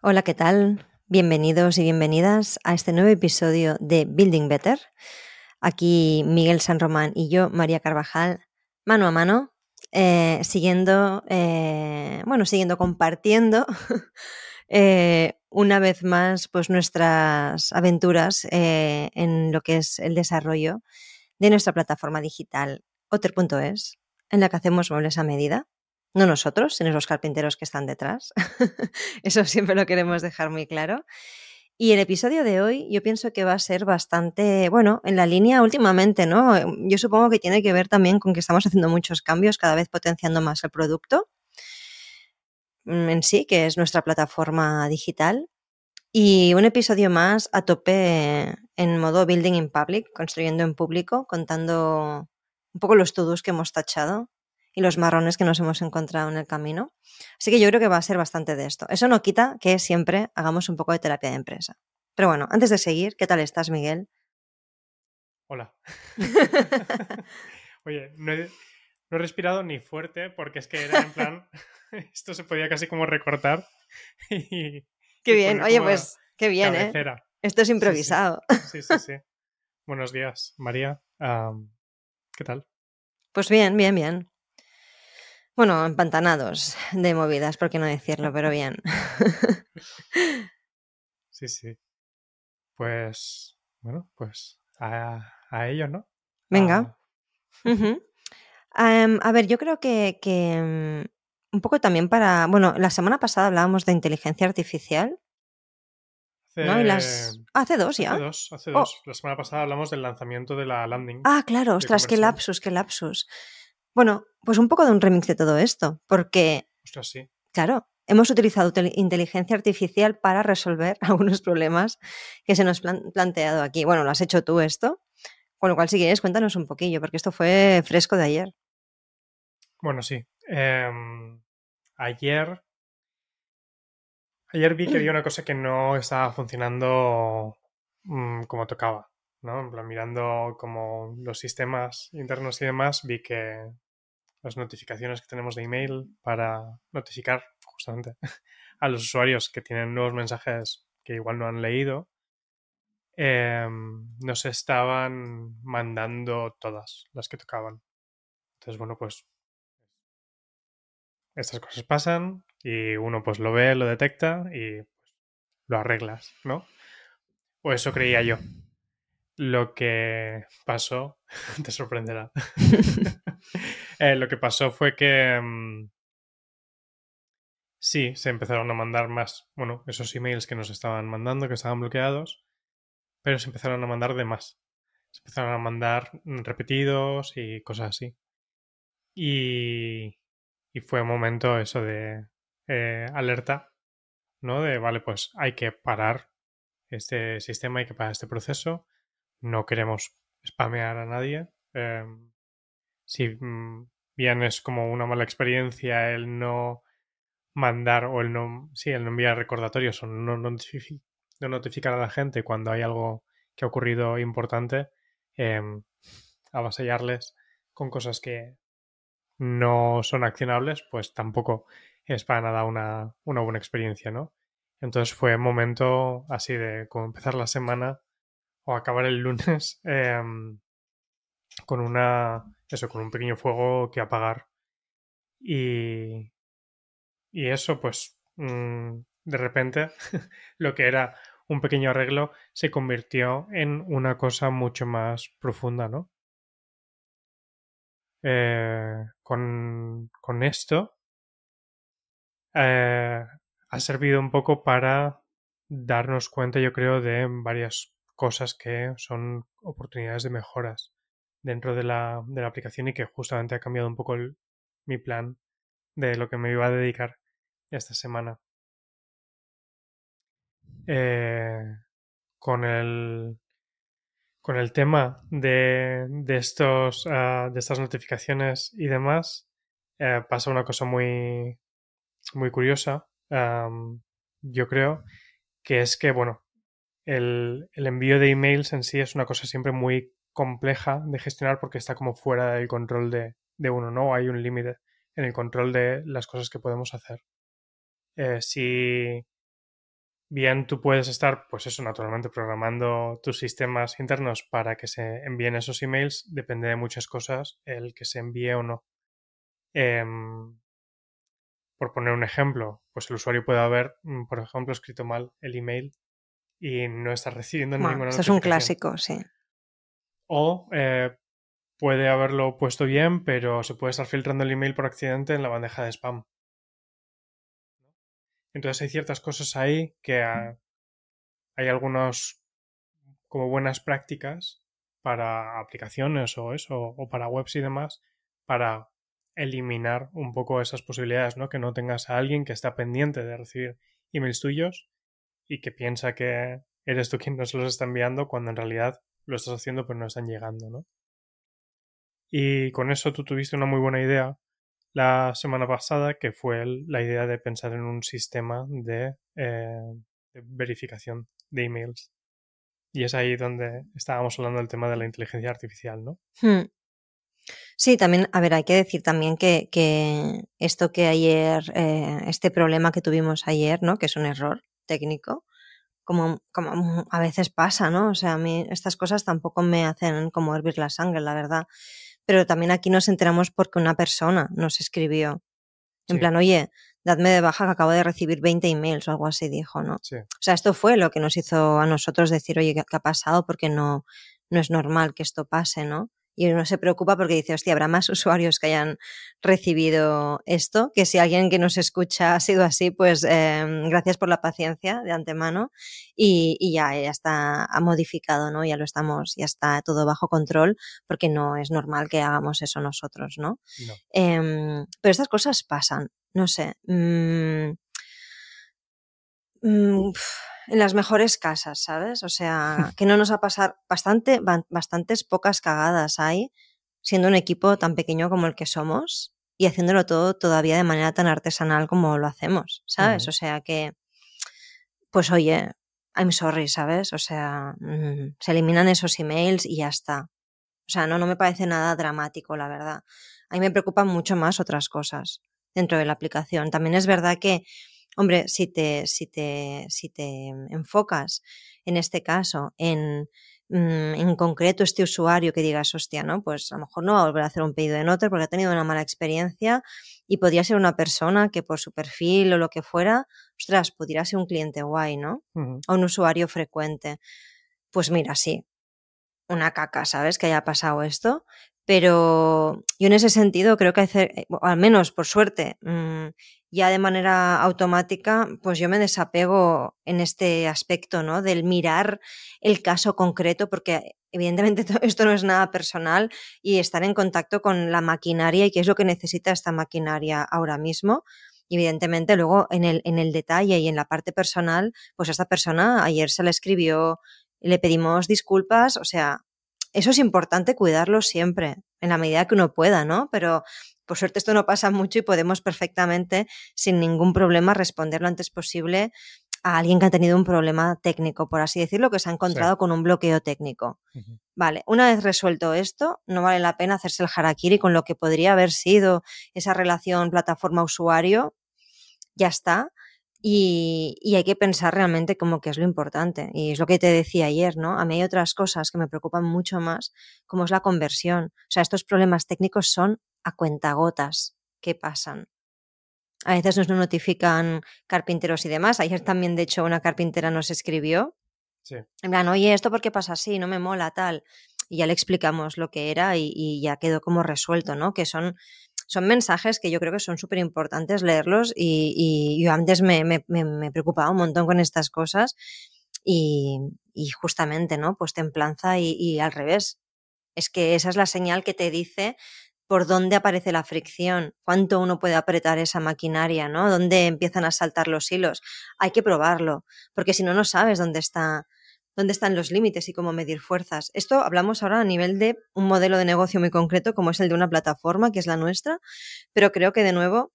Hola, ¿qué tal? Bienvenidos y bienvenidas a este nuevo episodio de Building Better. Aquí Miguel San Román y yo, María Carvajal, mano a mano, eh, siguiendo, eh, bueno, siguiendo compartiendo eh, una vez más pues nuestras aventuras en lo que es el desarrollo de nuestra plataforma digital Otter.es, en la que hacemos muebles a medida. No nosotros, sino los carpinteros que están detrás. Eso siempre lo queremos dejar muy claro. Y el episodio de hoy yo pienso que va a ser bastante, bueno, en la línea últimamente, ¿no? Yo supongo que tiene que ver también con que estamos haciendo muchos cambios, cada vez potenciando más el producto mm, en sí, que es nuestra plataforma digital. Y un episodio más a tope en modo building in public, construyendo en público, contando un poco los todos que hemos tachado y los marrones que nos hemos encontrado en el camino. Así que yo creo que va a ser bastante de esto. Eso no quita que siempre hagamos un poco de terapia de empresa. Pero bueno, antes de seguir, ¿qué tal estás, Miguel? Hola. Oye, no he, no he respirado ni fuerte porque es que era en plan, esto se podía casi como recortar. Y, Qué bien, oye, pues qué bien, ¿eh? Esto es sí. improvisado. Sí, sí, sí. Buenos días, María. ¿Qué tal? Pues bien, bien, bien. Bueno, empantanados de movidas, por qué no decirlo, pero bien. Sí, sí. Pues, bueno, pues a, a ello, ¿no? Venga. A-. Am, a ver, yo creo que, que, mm, un poco también para, bueno, la semana pasada hablábamos de inteligencia artificial, ¿no? Y las... hace, ah, hace dos ya. hace dos, hace Oh. dos. La semana pasada hablamos del lanzamiento de la landing. Ah, claro, ostras, qué lapsus, qué lapsus. Bueno, pues un poco de un remix de todo esto, porque, Ostras, sí. claro, hemos utilizado tel- inteligencia artificial para resolver algunos problemas que se nos han planteado aquí. Bueno, lo has hecho tú esto, con lo cual si quieres cuéntanos un poquillo, porque esto fue fresco de ayer. Bueno, sí. Em, ayer. Ayer vi que había una cosa que no estaba funcionando mm, como tocaba, ¿no? En plan, mirando como los sistemas internos y demás, vi que las notificaciones que tenemos de email para notificar justamente a los usuarios que tienen nuevos mensajes que igual no han leído, em, nos estaban mandando todas las que tocaban. Entonces, bueno, pues estas cosas pasan y uno pues lo ve, lo detecta y pues, lo arreglas, ¿no? O eso creía yo. Lo que pasó, te sorprenderá. Eh, lo que pasó fue que mm, sí, se empezaron a mandar más, bueno, esos emails que nos estaban mandando, que estaban bloqueados, pero se empezaron a mandar de más. Se empezaron a mandar mm, repetidos y cosas así. Y, y fue un momento eso de eh, alerta, ¿no? De, vale, pues hay que parar este sistema, hay que parar este proceso. No queremos spamear a nadie. Eh, si mm, bien es como una mala experiencia el no mandar o el no, sí, el no enviar recordatorios o no, notifi- no notificar a la gente cuando hay algo que ha ocurrido importante, eh, avasallarles con cosas que no son accionables, pues tampoco es para nada una, una buena experiencia, ¿no? Entonces fue momento así de como empezar la semana o acabar el lunes em, con una eso, con un pequeño fuego que apagar. Y, y eso, pues, mm, de repente, lo que era un pequeño arreglo se convirtió en una cosa mucho más profunda, ¿no? Eh, con, con esto eh, ha servido un poco para darnos cuenta, yo creo, de varias cosas que son oportunidades de mejoras dentro de la, de la aplicación y que justamente ha cambiado un poco el- mi plan de lo que me iba a dedicar esta semana. Eh, con el con el tema de, de estos ah, de estas notificaciones y demás eh, pasa una cosa muy muy curiosa yo creo que es que bueno el, el envío de emails en sí es una cosa siempre muy compleja de gestionar porque está como fuera del control de, de uno, ¿no? Hay un límite en el control de las cosas que podemos hacer. Eh, si, bien tú puedes estar, pues eso, naturalmente programando tus sistemas internos para que se envíen esos emails, depende de muchas cosas el que se envíe o no. Em, por poner un ejemplo, pues el usuario puede haber, mm, por ejemplo, escrito mal el email y no está recibiendo Bueno, ninguna esto es un clásico, sí. O eh, puede haberlo puesto bien, pero se puede estar filtrando el email por accidente en la bandeja de spam. Entonces hay ciertas cosas ahí que ah, hay algunos como buenas prácticas para aplicaciones o eso, o para webs y demás, para eliminar un poco esas posibilidades, ¿no? Que no tengas a alguien que está pendiente de recibir emails tuyos y que piensa que eres tú quien nos los está enviando cuando en realidad lo estás haciendo pero no están llegando, ¿no? Y con eso tú tuviste una muy buena idea la semana pasada, que fue la idea de pensar en un sistema de, eh, de verificación de emails. Y es ahí donde estábamos hablando del tema de la inteligencia artificial, ¿no? Hmm. Sí, también, a ver, hay que decir también que, que esto que ayer, eh, este problema que tuvimos ayer, ¿no? Que es un error técnico, como, como a veces pasa, ¿no? O sea, a mí estas cosas tampoco me hacen como hervir la sangre, la verdad. Pero también aquí nos enteramos porque una persona nos escribió. En Sí. plan, oye, dadme de baja que acabo de recibir 20 emails o algo así, dijo, ¿no? Sí, O sea, esto fue lo que nos hizo a nosotros decir, oye, ¿qué, qué ha pasado? Porque no, no es normal que esto pase, ¿no? Y uno se preocupa porque dice, hostia, habrá más usuarios que hayan recibido esto, que si alguien que nos escucha ha sido así, pues eh, gracias por la paciencia de antemano y, y ya, ya está ha modificado, ¿no? Ya lo estamos, ya está todo bajo control porque no es normal que hagamos eso nosotros, ¿no? no. Em, pero estas cosas pasan, no sé. mm, mm, en las mejores casas, ¿sabes? O sea, que no nos va a pasar bastante, ba- bastantes pocas cagadas hay, siendo un equipo tan pequeño como el que somos y haciéndolo todo todavía de manera tan artesanal como lo hacemos, ¿sabes? O sea que, pues oye, I'm sorry, ¿sabes? O sea, mm, se eliminan esos emails y ya está. O sea, no, no me parece nada dramático, la verdad. A mí me preocupan mucho más otras cosas dentro de la aplicación. También es verdad que, hombre, si te, si te, si te enfocas en este caso en, mm, en concreto este usuario que digas, hostia, ¿no? Pues a lo mejor no va a volver a hacer un pedido de Noter porque ha tenido una mala experiencia y podría ser una persona que por su perfil o lo que fuera, ostras, pudiera ser un cliente guay, ¿no? O un usuario frecuente. Pues mira, sí, una caca, ¿sabes? Que haya pasado esto. Pero yo en ese sentido creo que hacer, eh, al menos por suerte, mm, ya de manera automática, pues yo me desapego en este aspecto, ¿no? Del mirar el caso concreto, porque evidentemente to- esto no es nada personal y estar en contacto con la maquinaria y qué es lo que necesita esta maquinaria ahora mismo. Y evidentemente luego en el, en el detalle y en la parte personal, pues a esta persona ayer se le escribió, le pedimos disculpas, o sea, eso es importante cuidarlo siempre, en la medida que uno pueda, ¿no? Pero por suerte esto no pasa mucho y podemos perfectamente, sin ningún problema, responder lo antes posible a alguien que ha tenido un problema técnico, por así decirlo, que se ha encontrado con un bloqueo técnico. Vale, una vez resuelto esto, no vale la pena hacerse el harakiri con lo que podría haber sido esa relación plataforma-usuario, ya está. Y, y hay que pensar realmente como que es lo importante. Y es lo que te decía ayer, ¿no? A mí hay otras cosas que me preocupan mucho más, como es la conversión. O sea, estos problemas técnicos son a cuentagotas que pasan. A veces nos notifican carpinteros y demás. Ayer también, de hecho, una carpintera nos escribió Sí. en plan, oye, ¿esto por qué pasa así? No me mola, tal. Y ya le explicamos lo que era y, y ya quedó como resuelto, ¿no? Que son, son mensajes que yo creo que son súper importantes leerlos y, yo antes me, preocupaba un montón con estas cosas y, justamente, ¿no? Pues templanza y al revés. Es que esa es la señal que te dice por dónde aparece la fricción, cuánto uno puede apretar esa maquinaria, ¿no? Dónde empiezan a saltar los hilos. Hay que probarlo, porque si no, no sabes dónde está, dónde están los límites y cómo medir fuerzas. Esto hablamos ahora a nivel de un modelo de negocio muy concreto, como es el de una plataforma, que es la nuestra, pero creo que de nuevo,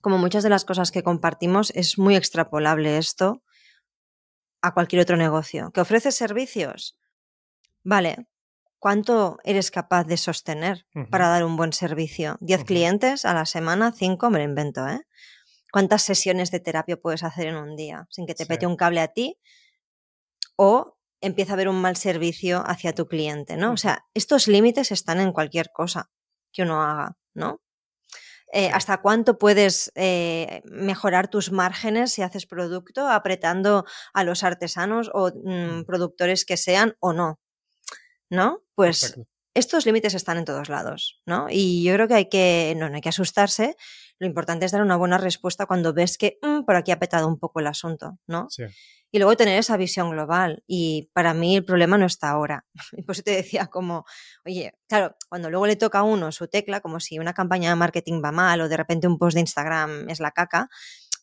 como muchas de las cosas que compartimos, es muy extrapolable esto a cualquier otro negocio. ¿Que ofrece servicios? Vale, ¿cuánto eres capaz de sostener para dar un buen servicio? ¿10 Ujú. clientes a la semana? ¿5? Me lo invento, ¿eh? cuántas sesiones de terapia puedes hacer en un día sin que te Sí. pete un cable a ti o empieza a haber un mal servicio hacia tu cliente, ¿no? O sea, estos límites están en cualquier cosa que uno haga, ¿no? Eh. ¿Hasta cuánto puedes eh, mejorar tus márgenes si haces producto apretando a los artesanos o mm, Mm. productores que sean o no? ¿No? Pues. Estos límites están en todos lados, ¿no? Y yo creo que hay que, no, no hay que asustarse. Lo importante es dar una buena respuesta cuando ves que mm, por aquí ha petado un poco el asunto, ¿no? Sí. Y luego tener esa visión global. Y para mí el problema no está ahora. Y por eso te decía como, oye, claro, cuando luego le toca a uno su tecla, como si una campaña de marketing va mal o de repente un post de Instagram es la caca,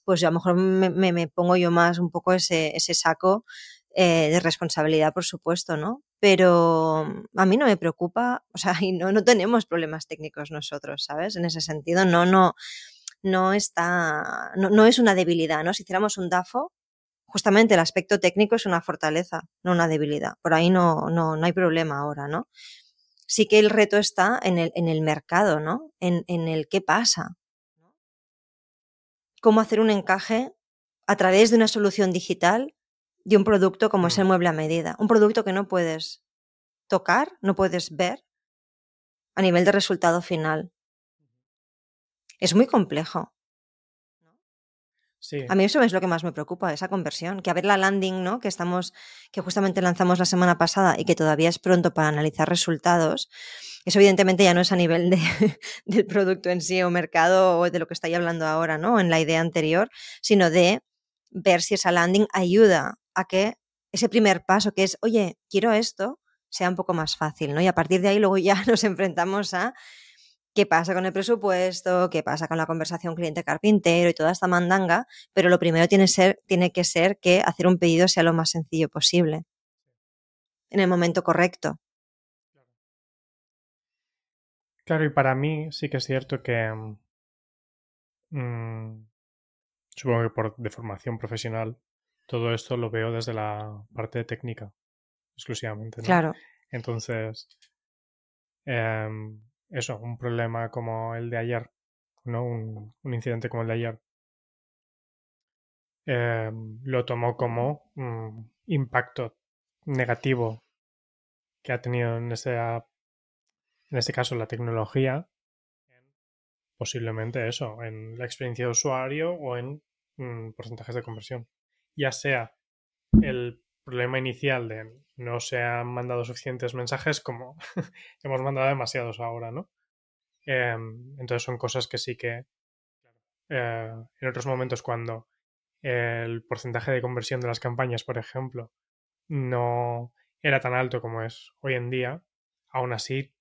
pues yo a lo mejor me, me- me pongo yo más un poco ese, ese saco eh, de responsabilidad, por supuesto, ¿no? Pero a mí no me preocupa, o sea, y no, no tenemos problemas técnicos nosotros, ¿sabes? En ese sentido, no, no, no está, no, no es una debilidad, ¿no? Si hiciéramos un DAFO, justamente el aspecto técnico es una fortaleza, no una debilidad. Por ahí no, no, no hay problema ahora, ¿no? Sí que el reto está en el, en el mercado, ¿no? En, en el qué pasa. Cómo hacer un encaje a través de una solución digital de un producto como es el mueble a medida. Un producto que no puedes tocar, no puedes ver a nivel de resultado final. Es muy complejo. Sí. A mí eso es lo que más me preocupa, esa conversión. Que a ver la landing, ¿no? Que estamos, que justamente lanzamos la semana pasada y que todavía es pronto para analizar resultados. Eso evidentemente ya no es a nivel de, del producto en sí o mercado o de lo que estoy hablando ahora, ¿no? En la idea anterior, sino de ver si esa landing ayuda a que ese primer paso que es, oye, quiero esto, sea un poco más fácil, ¿no? Y a partir de ahí luego ya nos enfrentamos a qué pasa con el presupuesto, qué pasa con la conversación cliente-carpintero y toda esta mandanga, pero lo primero tiene, que ser que hacer un pedido sea lo más sencillo posible, en el momento correcto. Claro, y para mí sí que es cierto que mm, supongo que por de formación profesional todo esto lo veo desde la parte técnica exclusivamente. ¿no? Claro. Entonces, em, eso, un problema como el de ayer, ¿no? Un, un incidente como el de ayer, em, lo tomó como mm, impacto negativo que ha tenido en ese, en este caso la tecnología, posiblemente eso, en la experiencia de usuario o en mm, porcentajes de conversión. Ya sea el problema inicial de no se han mandado suficientes mensajes como hemos mandado demasiados ahora, ¿no? Eh, entonces son cosas que sí que eh, en otros momentos cuando el porcentaje de conversión de las campañas, por ejemplo, no era tan alto como es hoy en día, aún así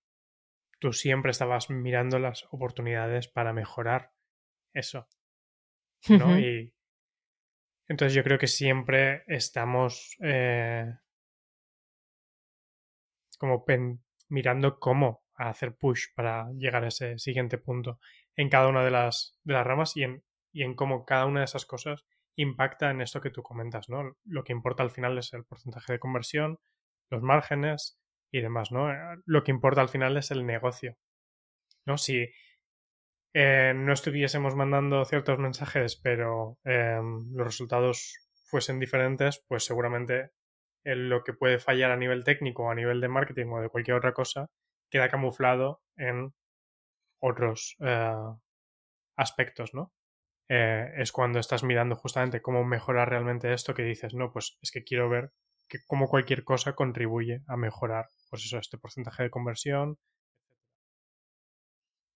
tú siempre estabas mirando las oportunidades para mejorar eso, ¿no? Y entonces yo creo que siempre estamos eh, como pen- mirando cómo hacer push para llegar a ese siguiente punto en cada una de las, de las ramas y en, y en cómo cada una de esas cosas impacta en esto que tú comentas, ¿no? Lo que importa al final es el porcentaje de conversión, los márgenes y demás, ¿no? Lo que importa al final es el negocio, ¿no? Si eh, no estuviésemos mandando ciertos mensajes, pero eh, los resultados fuesen diferentes, pues seguramente eh, lo que puede fallar a nivel técnico, a nivel de marketing o de cualquier otra cosa, queda camuflado en otros eh, aspectos, ¿no? Eh, es cuando estás mirando justamente cómo mejorar realmente esto que dices, no, pues es que quiero ver que cómo cualquier cosa contribuye a mejorar, pues eso, este porcentaje de conversión,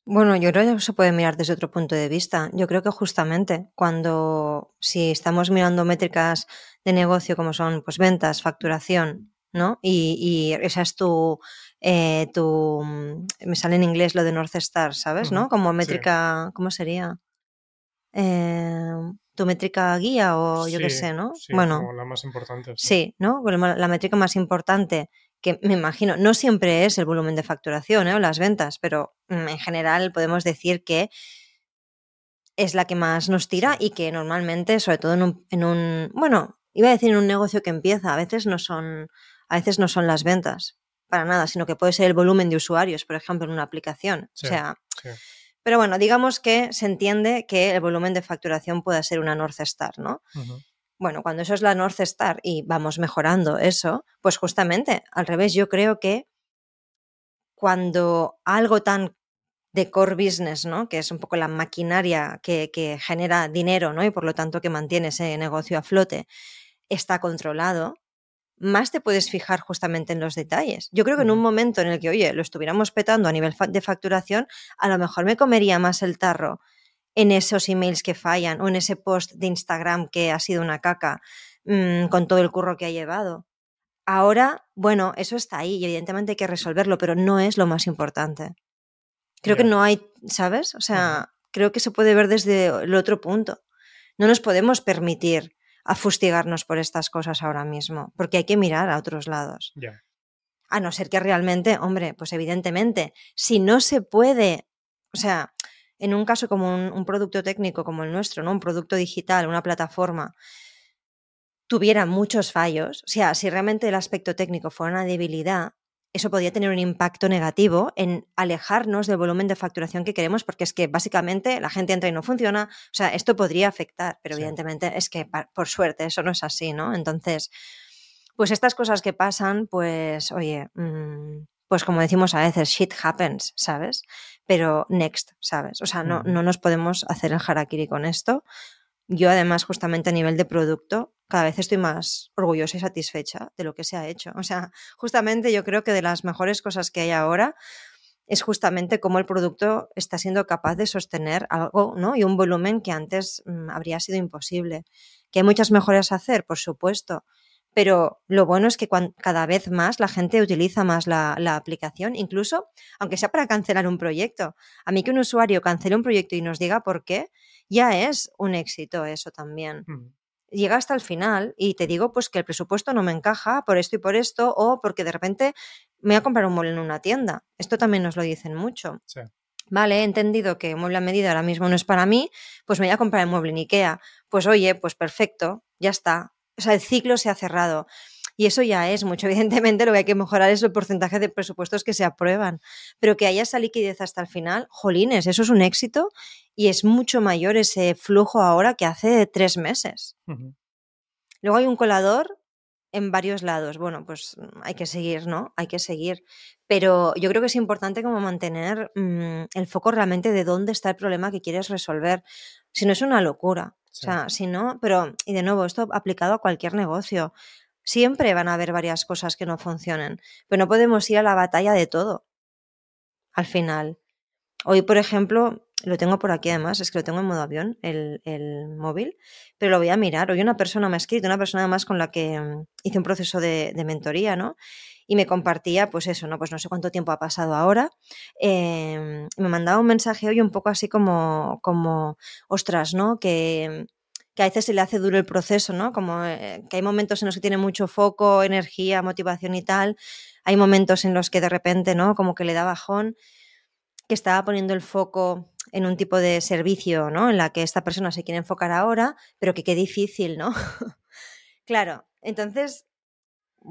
Bueno, yo creo que se puede mirar desde otro punto de vista. Yo creo que justamente cuando, si estamos mirando métricas de negocio como son pues ventas, facturación, ¿no? Y, y esa es tu, eh, tu, mm, me sale en inglés lo de North Star, ¿sabes? ¿No? Como sí. métrica, ¿cómo sería? Eh, tu métrica guía o yo qué sé, ¿no? sí, bueno, como la más importante. sí. Sí, ¿no? La métrica más importante, que me imagino, no siempre es el volumen de facturación ¿eh? o las ventas, pero mm, en general podemos decir que es la que más nos tira y que normalmente, sobre todo en un, en un, bueno, iba a decir en un negocio que empieza, a veces no son, a veces no son las ventas, para nada, sino que puede ser el volumen de usuarios, por ejemplo, en una aplicación. Sí, O sea, sí. Pero bueno, digamos que se entiende que el volumen de facturación pueda ser una North Star, ¿no? Bueno, cuando eso es la North Star y vamos mejorando eso, pues justamente al revés, yo creo que cuando algo tan de core business, ¿no? Que es un poco la maquinaria que, que genera dinero, ¿no? Y por lo tanto que mantiene ese negocio a flote, está controlado, más te puedes fijar justamente en los detalles. Yo creo que en un momento en el que, oye, lo estuviéramos petando a nivel de facturación, a lo mejor me comería más el tarro en esos emails que fallan o en ese post de Instagram que ha sido una caca mm, con todo el curro que ha llevado. Ahora, bueno, eso está ahí y evidentemente hay que resolverlo, pero no es lo más importante. Creo que no hay, ¿sabes? O sea, creo que se puede ver desde el otro punto. No nos podemos permitir afustigarnos por estas cosas ahora mismo, porque hay que mirar a otros lados. A no ser que realmente, hombre, pues evidentemente, si no se puede, o sea, en un caso como un, un producto técnico como el nuestro, ¿no? Un producto digital, una plataforma, tuviera muchos fallos, o sea, si realmente el aspecto técnico fuera una debilidad, eso podría tener un impacto negativo en alejarnos del volumen de facturación que queremos, porque es que básicamente la gente entra y no funciona, o sea, esto podría afectar, pero Sí. evidentemente es que por suerte eso no es así, ¿no? Entonces, pues estas cosas que pasan, pues, oye, mm, pues como decimos a veces, shit happens, ¿sabes? Pero next, ¿sabes? O sea, no, no nos podemos hacer el harakiri con esto. Yo además, justamente a nivel de producto, cada vez estoy más orgullosa y satisfecha de lo que se ha hecho. O sea, justamente yo creo que de las mejores cosas que hay ahora es justamente cómo el producto está siendo capaz de sostener algo, ¿no? Y un volumen que antes mm, habría sido imposible. Que hay muchas mejoras a hacer, por supuesto, pero lo bueno es que cada vez más la gente utiliza más la, la aplicación, incluso aunque sea para cancelar un proyecto. A mí que un usuario cancele un proyecto y nos diga por qué, ya es un éxito eso también Ujú. llega hasta el final y te digo pues que el presupuesto no me encaja por esto y por esto o porque de repente me voy a comprar un mueble en una tienda. Esto también nos lo dicen mucho. Sí. Vale, he entendido que mueble a medida ahora mismo no es para mí, pues me voy a comprar el mueble en Ikea. Pues oye, pues perfecto, ya está. O sea, el ciclo se ha cerrado. Y eso ya es mucho. Evidentemente lo que hay que mejorar es el porcentaje de presupuestos que se aprueban. Pero que haya esa liquidez hasta el final, jolines, eso es un éxito y es mucho mayor ese flujo ahora que hace tres meses. Luego hay un colador en varios lados. Bueno, pues mm, hay que seguir, ¿no? Hay que seguir. Pero yo creo que es importante como mantener mm, el foco realmente de dónde está el problema que quieres resolver. Si no es una locura. Sí. O sea, si no, pero, y de nuevo, esto aplicado a cualquier negocio. Siempre van a haber varias cosas que no funcionen, pero no podemos ir a la batalla de todo. Al final. Hoy, por ejemplo, lo tengo por aquí además, es que lo tengo en modo avión, el, el móvil, pero lo voy a mirar. Hoy una persona me ha escrito, una persona además con la que mm, hice un proceso de, de mentoría, ¿no? Y me compartía, pues eso, ¿no? Pues no sé cuánto tiempo ha pasado ahora. y me mandaba un mensaje hoy un poco así como, como ostras, ¿no? Que, que a veces se le hace duro el proceso, ¿no? Como eh, que hay momentos en los que tiene mucho foco, energía, motivación y tal. Hay momentos en los que de repente, ¿no? Como que le da bajón que estaba poniendo el foco en un tipo de servicio, ¿no? En la que esta persona se quiere enfocar ahora, pero que qué difícil, ¿no? claro, entonces,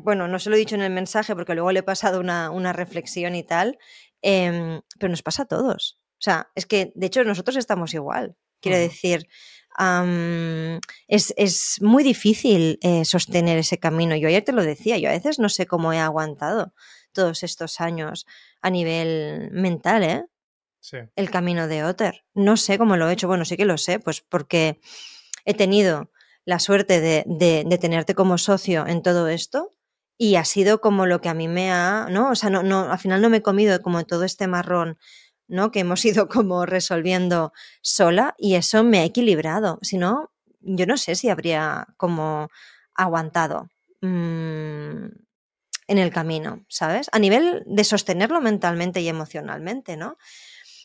bueno, no se lo he dicho en el mensaje porque luego le he pasado una, una reflexión y tal, em, pero nos pasa a todos. O sea, es que de hecho nosotros estamos igual. Quiero decir, es, es muy difícil eh, sostener ese camino. Yo ayer te lo decía, yo a veces no sé cómo he aguantado todos estos años a nivel mental, ¿eh? Sí. el camino de Otter. No sé cómo lo he hecho, bueno, sí que lo sé, pues porque he tenido la suerte de, de- de tenerte como socio en todo esto y ha sido como lo que a mí me ha, ¿no? O sea, no, no, al final no me he comido como todo este marrón, ¿no? Que hemos ido como resolviendo sola y eso me ha equilibrado. Si no, yo no sé si habría como aguantado mm, en el camino, ¿sabes? A nivel de sostenerlo mentalmente y emocionalmente, ¿no?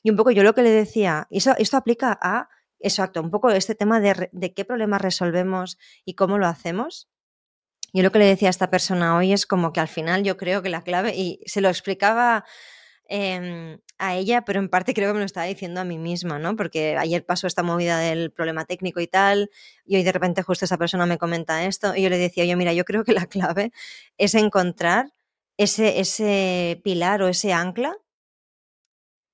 Y un poco yo lo que le decía, eso, esto aplica a, exacto, un poco este tema de, de qué problemas resolvemos y cómo lo hacemos. Yo lo que le decía a esta persona hoy es como que al final yo creo que la clave, y se lo explicaba em, a ella, pero en parte creo que me lo estaba diciendo a mí misma, ¿no? Porque ayer pasó esta movida del problema técnico y tal, y hoy de repente justo esa persona me comenta esto, y yo le decía, yo mira, yo creo que la clave es encontrar ese, ese pilar o ese ancla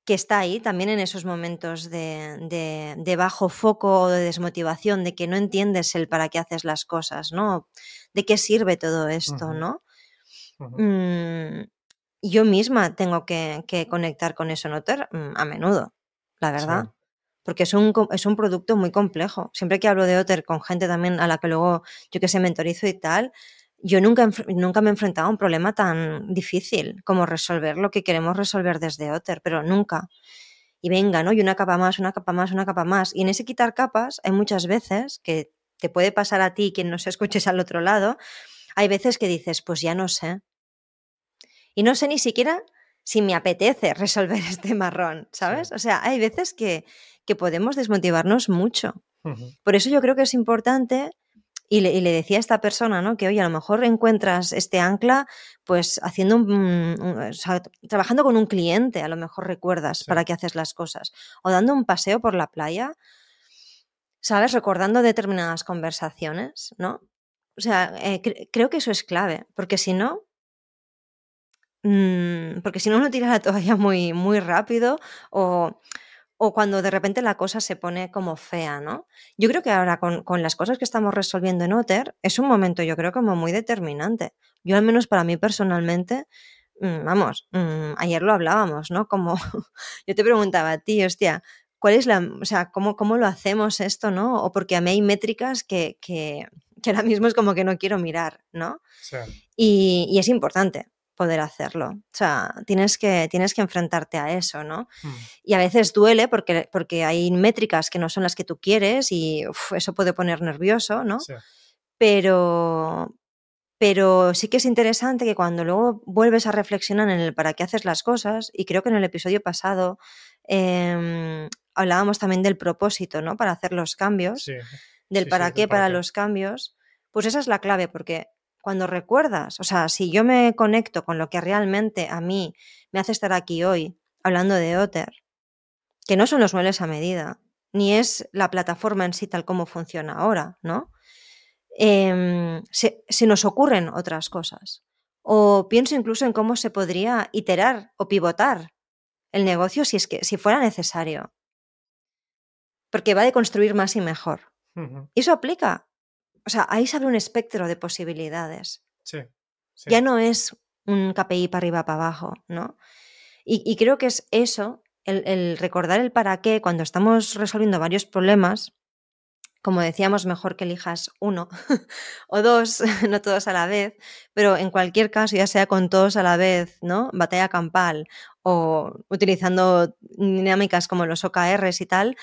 que está ahí también en esos momentos de, de, bajo foco o de desmotivación, de que no entiendes el para qué haces las cosas, ¿no? ¿De qué sirve todo esto, no? Mm, yo misma tengo que, conectar con eso en Otter mm, a menudo, la verdad. Porque es un, es un producto muy complejo. Siempre que hablo de Otter con gente también a la que luego, yo que sé, mentorizo y tal, yo nunca, nunca me he enfrentado a un problema tan difícil como resolver lo que queremos resolver desde Otter, pero nunca. Y venga, ¿no? Y una capa más, una capa más, una capa más. Y en ese quitar capas hay muchas veces que te puede pasar a ti, quien nos escuches al otro lado, hay veces que dices, pues ya no sé. Y no sé ni siquiera si me apetece resolver este marrón, ¿sabes? O sea, hay veces que, que podemos desmotivarnos mucho. Por eso yo creo que es importante y le, decía a esta persona, ¿no? Que oye, a lo mejor encuentras este ancla, pues haciendo un, trabajando con un cliente, a lo mejor recuerdas para qué haces las cosas. O dando un paseo por la playa, ¿sabes? Recordando determinadas conversaciones, ¿no? O sea, eh, creo que eso es clave, porque si no, mm, porque si no uno tira la toalla muy, muy rápido o o cuando de repente la cosa se pone como fea, ¿no? Yo creo que ahora con, las cosas que estamos resolviendo en Otter es un momento, yo creo, como muy determinante. Yo al menos para mí personalmente, mm, vamos, mm, ayer lo hablábamos, ¿no? Como yo te preguntaba a ti, hostia, ¿cuál es la, o sea, cómo, cómo lo hacemos esto, ¿no? O porque a mí hay métricas que, que, ahora mismo es como que no quiero mirar, ¿no? Y, y es importante, poder hacerlo. O sea, tienes que, tienes que enfrentarte a eso, ¿no? Mm. Y a veces duele porque, porque hay métricas que no son las que tú quieres y eso puede poner nervioso, ¿no? Pero, pero sí que es interesante que cuando luego vuelves a reflexionar en el para qué haces las cosas, y creo que en el episodio pasado em, hablábamos también del propósito, ¿no? Para hacer los cambios, del para qué para los cambios, pues esa es la clave, porque cuando recuerdas, o sea, si yo me conecto con lo que realmente a mí me hace estar aquí hoy hablando de Otter, que no son los muebles a medida, ni es la plataforma en sí tal como funciona ahora, ¿no? Em, se, nos ocurren otras cosas. O pienso incluso en cómo se podría iterar o pivotar el negocio si es que si fuera necesario. Porque va de construir más y mejor. Y eso aplica o sea, ahí se abre un espectro de posibilidades. Sí. Ya no es un KPI para arriba, para abajo, ¿no? Y, creo que es eso, el, recordar el para qué cuando estamos resolviendo varios problemas. Como decíamos, mejor que elijas uno o dos, no todos a la vez, pero en cualquier caso, ya sea con todos a la vez, ¿no? Batalla campal o utilizando dinámicas como los OKRs y tal,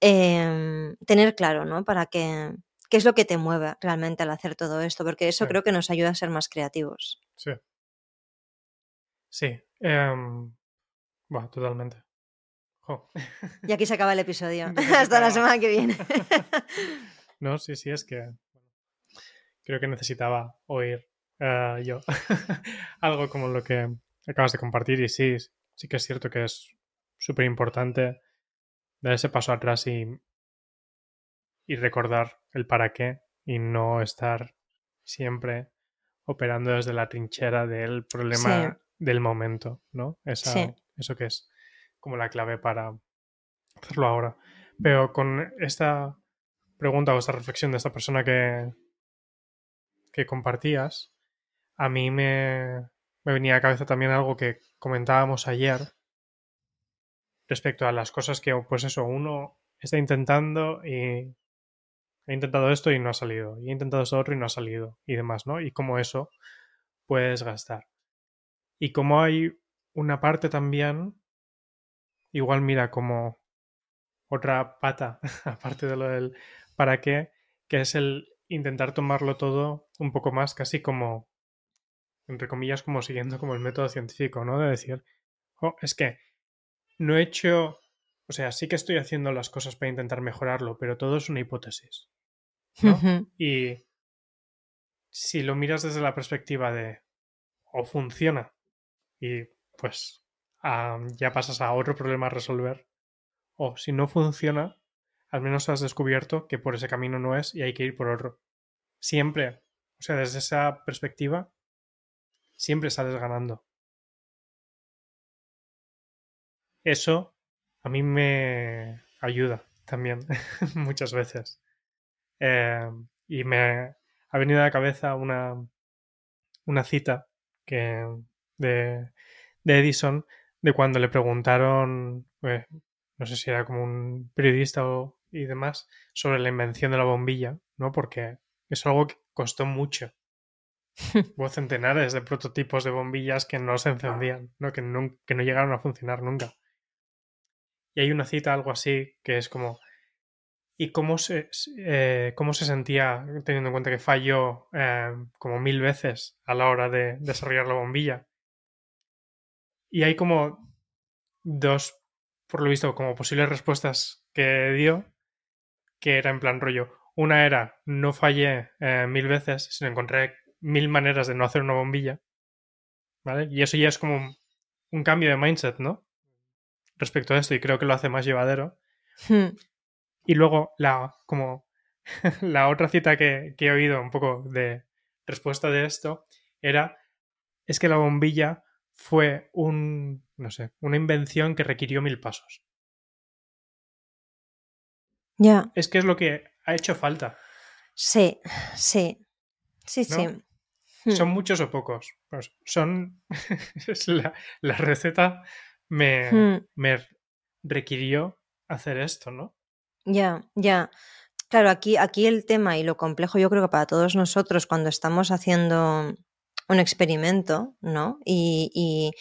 em, tener claro, ¿no? Para que, qué es lo que te mueve realmente al hacer todo esto, porque eso creo que nos ayuda a ser más creativos. Sí. Sí. Em, bueno, totalmente. Y aquí se acaba el episodio. Hasta la semana que viene. no, sí, sí, es que creo que necesitaba oír eh, yo algo como lo que acabas de compartir y sí, sí que es cierto que es súper importante dar ese paso atrás y y recordar el para qué y no estar siempre operando desde la trinchera del problema del momento, ¿no? Esa, Eso que es como la clave para hacerlo ahora. Pero con esta pregunta o esta reflexión de esta persona que, que compartías, a mí me, me venía a la cabeza también algo que comentábamos ayer respecto a las cosas que, pues eso, uno está intentando y he intentado esto y no ha salido, y he intentado esto otro y no ha salido, y demás, ¿no? Y cómo eso puedes gastar. Y como hay una parte también, igual mira como otra pata, aparte de lo del para qué, que es el intentar tomarlo todo un poco más casi como, entre comillas, como siguiendo como el método científico, ¿no? De decir, oh, es que no he hecho, o sea, sí que estoy haciendo las cosas para intentar mejorarlo, pero todo es una hipótesis. Y si lo miras desde la perspectiva de o funciona y pues ya pasas a otro problema a resolver, o si no funciona, al menos has descubierto que por ese camino no es y hay que ir por otro. Siempre, o sea, desde esa perspectiva, siempre sales ganando. eso a mí me ayuda también muchas veces. Eh, y me ha venido a la cabeza una, una cita que de, de Edison de cuando le preguntaron, eh, no sé si era como un periodista o, y demás, sobre la invención de la bombilla, ¿no? Porque es algo que costó mucho. Hubo centenares de prototipos de bombillas que no se encendían, ¿no? Que, no, que no llegaron a funcionar nunca. Y hay una cita, algo así, que es como, ¿y cómo se, eh, cómo se sentía teniendo en cuenta que falló eh, como mil veces a la hora de desarrollar la bombilla? Y hay como dos, por lo visto, como posibles respuestas que dio, que era en plan rollo. Una era, no fallé eh, mil veces, sino encontré mil maneras de no hacer una bombilla. ¿Vale? Y eso ya es como un, cambio de mindset, ¿no? Respecto a esto, y creo que lo hace más llevadero. Hmm. Y luego la, como, la otra cita que, que he oído un poco de respuesta de esto era, es que la bombilla fue un, no sé, una invención que requirió mil pasos. Ya. Es que es lo que ha hecho falta. Sí, sí. Sí, ¿No? sí. Hmm. ¿Son muchos o pocos? Pues son. la receta me, Hmm. me requirió hacer esto, ¿no? Ya, ya. Claro, aquí, aquí el tema y lo complejo yo creo que para todos nosotros cuando estamos haciendo un experimento, ¿no? Y, y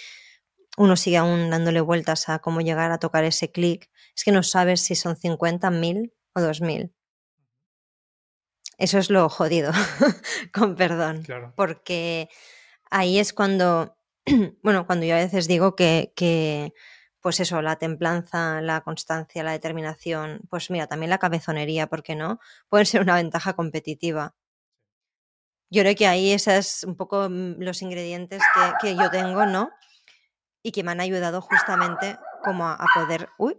uno sigue aún dándole vueltas a cómo llegar a tocar ese clic, es que no sabes si son 50, 1000 o 2000. Eso es lo jodido, con perdón. Claro. Porque ahí es cuando, bueno, cuando yo a veces digo que, que, pues eso, la templanza, la constancia, la determinación, pues mira, también la cabezonería, ¿por qué no? Pueden ser una ventaja competitiva. Yo creo que ahí esos es un poco mm, los ingredientes que, que, yo tengo, ¿no? Y que me han ayudado justamente como a, a poder... Uy,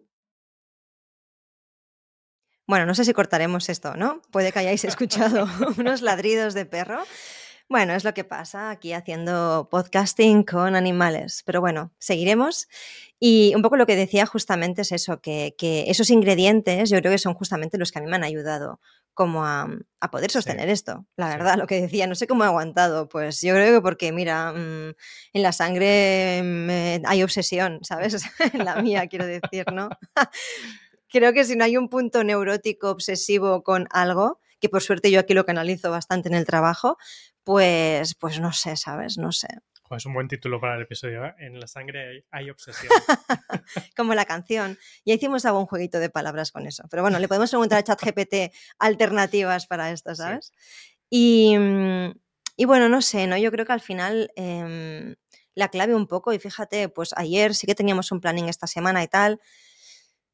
bueno, no sé si cortaremos esto, ¿no? Puede que hayáis escuchado unos ladridos de perro. Bueno, es lo que pasa aquí haciendo podcasting con animales. Pero bueno, seguiremos. Y un poco lo que decía justamente es eso, que, que esos ingredientes yo creo que son justamente los que a mí me han ayudado como a, a poder sostener Sí, esto. La sí. verdad, lo que decía, no sé cómo he aguantado. Pues yo creo que porque, mira, mm, en la sangre me- hay obsesión, ¿sabes? en la mía, quiero decir, ¿no? creo que si no hay un punto neurótico obsesivo con algo, que por suerte yo aquí lo canalizo bastante en el trabajo, pues, pues no sé, ¿sabes? No sé. Joder, es un buen título para el episodio. ¿eh? En la sangre hay, hay obsesión. Como la canción. Ya hicimos algún jueguito de palabras con eso. Pero bueno, le podemos preguntar a ChatGPT alternativas para esto, Sí. ¿sabes? Y, y bueno, no sé, ¿no? Yo creo que al final em, la clave un poco, y fíjate, pues ayer sí que teníamos un planning esta semana y tal.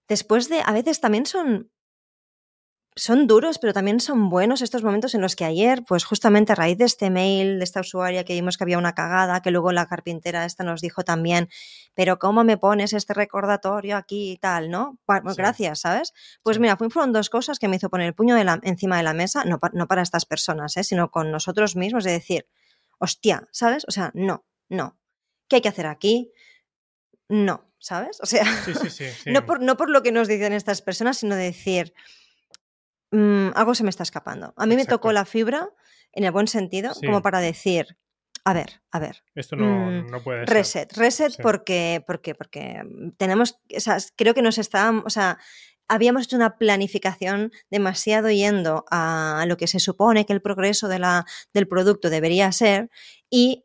Después de, a veces también son, son duros, pero también son buenos estos momentos en los que ayer, pues justamente a raíz de este mail de esta usuaria que vimos que había una cagada, que luego la carpintera esta nos dijo también, pero ¿cómo me pones este recordatorio aquí y tal, no? Pa- Sí. Gracias, ¿sabes? Pues mira, fue- fueron dos cosas que me hizo poner el puño de la- encima de la mesa, no, pa- no para estas personas, ¿eh? sino con nosotros mismos, de decir, hostia, ¿sabes? O sea, no, no. ¿Qué hay que hacer aquí? No, ¿sabes? O sea, sí. sí. no, por, no por lo que nos dicen estas personas, sino de decir, "Mm, algo se me está escapando. A mí me tocó la fibra, en el buen sentido, Sí. como para decir, a ver, a ver, Esto no, Mm, no puede ser. reset, reset Sí. porque, porque, porque tenemos, o sea, creo que nos estábamos, o sea, habíamos hecho una planificación demasiado yendo a lo que se supone que el progreso de la, del producto debería ser y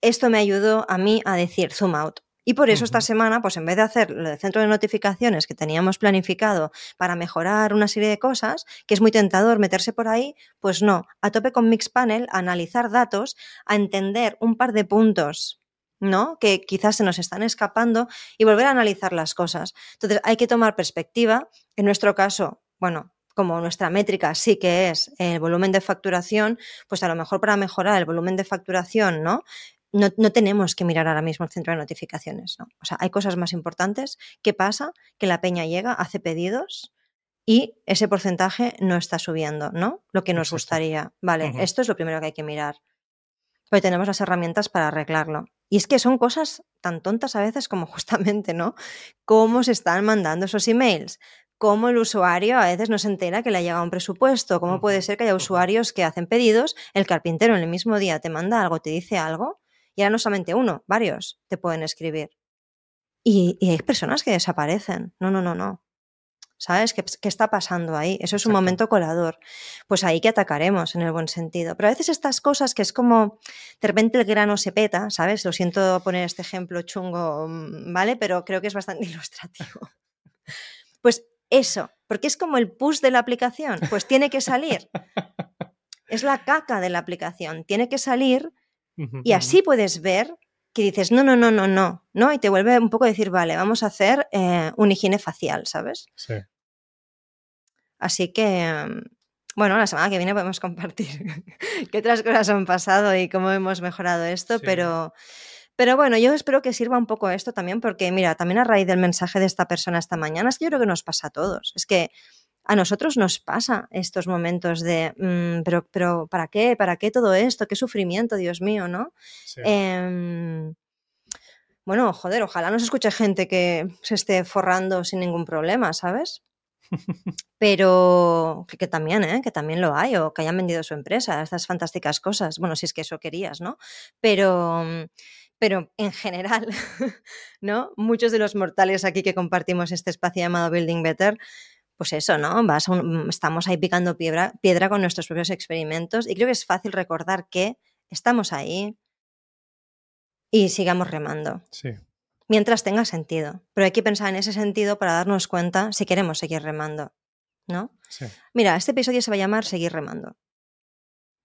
esto me ayudó a mí a decir zoom out. Y por eso esta semana, pues en vez de hacer lo del centro de notificaciones que teníamos planificado para mejorar una serie de cosas, que es muy tentador meterse por ahí, pues no, a tope con Mixpanel, a analizar datos, a entender un par de puntos, ¿no? Que quizás se nos están escapando y volver a analizar las cosas. Entonces hay que tomar perspectiva. En nuestro caso, bueno, como nuestra métrica sí que es el volumen de facturación, pues a lo mejor para mejorar el volumen de facturación, ¿no? No, no, tenemos que mirar ahora mismo el centro de notificaciones, ¿no? O sea, hay cosas más importantes. ¿Qué pasa? Que la peña llega, hace pedidos y ese porcentaje no está subiendo, ¿no? Lo que nos Exacto. gustaría. Vale, esto es lo primero que hay que mirar. Pero tenemos las herramientas para arreglarlo. Y es que son cosas tan tontas a veces como justamente, ¿no? Cómo se están mandando esos emails, cómo el usuario a veces no se entera que le ha llegado un presupuesto, cómo puede ser que haya usuarios que hacen pedidos, el carpintero en el mismo día te manda algo, te dice algo, y ahora no solamente uno, varios te pueden escribir. Y, y hay personas que desaparecen. No, no, no, no. ¿Sabes? ¿Qué, ¿Qué, está pasando ahí? Eso es un momento colador. Pues ahí que atacaremos en el buen sentido. Pero a veces estas cosas que es como, de repente el grano se peta, ¿sabes? Lo siento poner este ejemplo chungo, mm, ¿vale? Pero creo que es bastante ilustrativo. Pues eso, porque es como el push de la aplicación, pues tiene que salir. Es la caca de la aplicación, tiene que salir y así puedes ver que dices, no, no, no, no, no, ¿no? Y te vuelve un poco a decir, vale, vamos a hacer eh, un higiene facial, ¿sabes? Sí. Así que, bueno, la semana que viene podemos compartir qué otras cosas han pasado y cómo hemos mejorado esto, sí. pero, pero bueno, yo espero que sirva un poco esto también, porque mira, también a raíz del mensaje de esta persona esta mañana, es que yo creo que nos pasa a todos. Es que a nosotros nos pasa estos momentos de, mmm, pero, pero, ¿para qué? ¿Para qué todo esto? ¿Qué sufrimiento, Dios mío, no? Sí. Eh, bueno, joder, ojalá no se escuche gente que se esté forrando sin ningún problema, ¿sabes? Pero que, que, también, ¿eh? que también lo hay, o que hayan vendido su empresa, estas fantásticas cosas. Bueno, si es que eso querías, ¿no? Pero, pero en general, ¿no? Muchos de los mortales aquí que compartimos este espacio llamado Building Better, pues eso, ¿no? Vas un, estamos ahí picando piedra, piedra con nuestros propios experimentos y creo que es fácil recordar que estamos ahí y sigamos remando. Sí. Mientras tenga sentido. Pero hay que pensar en ese sentido para darnos cuenta si queremos seguir remando, ¿no? Sí. Mira, este episodio se va a llamar Seguir remando.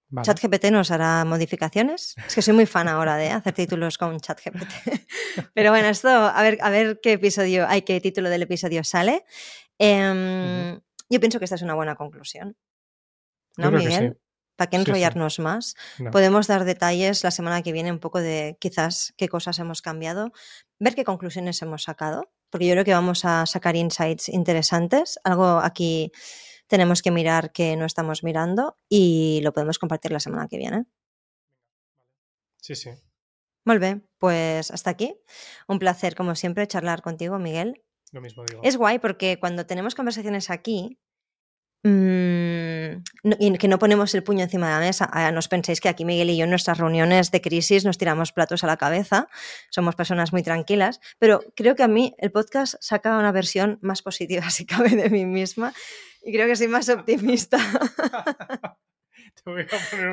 Vale. ChatGPT nos hará modificaciones. Es que soy muy fan ahora de hacer títulos con ChatGPT. Pero bueno, esto, a ver, a ver qué episodio, hay qué título del episodio sale. Eh, uh -huh. Yo pienso que esta es una buena conclusión. ¿No, Miguel? Sí. ¿Para qué enrollarnos sí, sí. más? No. Podemos dar detalles la semana que viene un poco de quizás qué cosas hemos cambiado, ver qué conclusiones hemos sacado, porque yo creo que vamos a sacar insights interesantes. Algo aquí tenemos que mirar que no estamos mirando y lo podemos compartir la semana que viene. Sí, sí. Molt bé, pues hasta aquí. Un placer, como siempre, charlar contigo, Miguel. Lo mismo digo. Es guay porque cuando tenemos conversaciones aquí, mmm, no, y que no ponemos el puño encima de la mesa, ah, no os penséis que aquí Miguel y yo en nuestras reuniones de crisis nos tiramos platos a la cabeza, somos personas muy tranquilas, pero creo que a mí el podcast saca una versión más positiva, si cabe, de mí misma y creo que soy más optimista.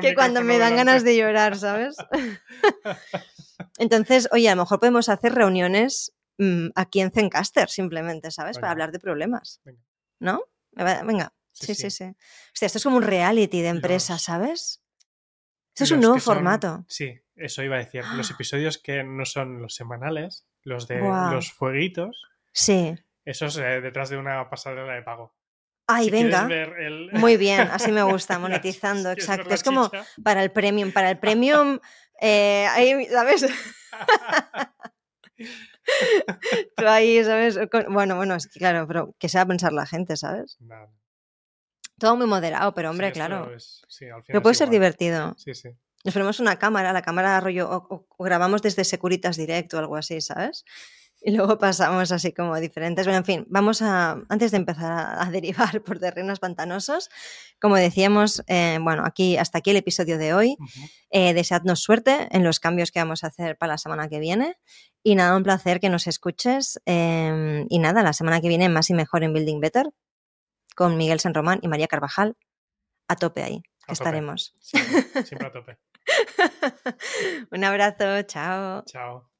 que cuando me dan ganas de llorar, ¿sabes? Entonces, oye, a lo mejor podemos hacer reuniones mmm, aquí en Zencaster, simplemente, ¿sabes? Para hablar de problemas. Venga. ¿No? Venga. Sí, sí, sí. sí. Hostia, esto es como un reality de empresa, los... ¿sabes? Esto es un nuevo formato. Son... Sí, eso iba a decir. Los episodios que no son los semanales, los de wow. los fueguitos. Sí. Esos eh, detrás de una pasarela de pago. Ay, si venga. El... Muy bien, así me gusta, monetizando, exacto. Es como chicha. para el premium. Para el premium, eh, ahí, ¿sabes? Tú ahí, ¿sabes? Bueno, bueno, es que claro, pero que sea pensar la gente, ¿sabes? Todo muy moderado, pero hombre, sí, claro. Es, sí, pero puede ser igual. divertido. Sí, sí. Nos ponemos una cámara, la cámara rollo, o, o, grabamos desde Securitas Direct o algo así, ¿sabes? Y luego pasamos así como diferentes. Bueno, en fin, vamos a, antes de empezar a, derivar por terrenos pantanosos, como decíamos, eh, bueno, aquí hasta aquí el episodio de hoy. Uh -huh. eh, deseadnos suerte en los cambios que vamos a hacer para la semana que viene. Y nada, un placer que nos escuches. Eh, y nada, la semana que viene más y mejor en Building Better con Miguel San Román y María Carvajal. A tope ahí, que estaremos. Siempre, siempre a tope. un abrazo, chao. Chao.